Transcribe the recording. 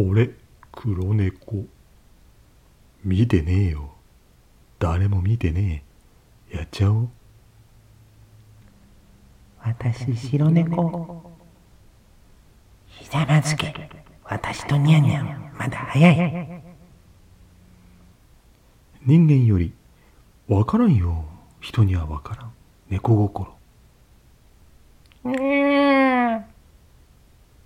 俺、黒猫。見てねえよ。誰も見てねえ。やっちゃおう。私、白猫。ひざまずけ。私とニャンニャ、まだ早い。人間より、わからんよ。人にはわからん。猫心。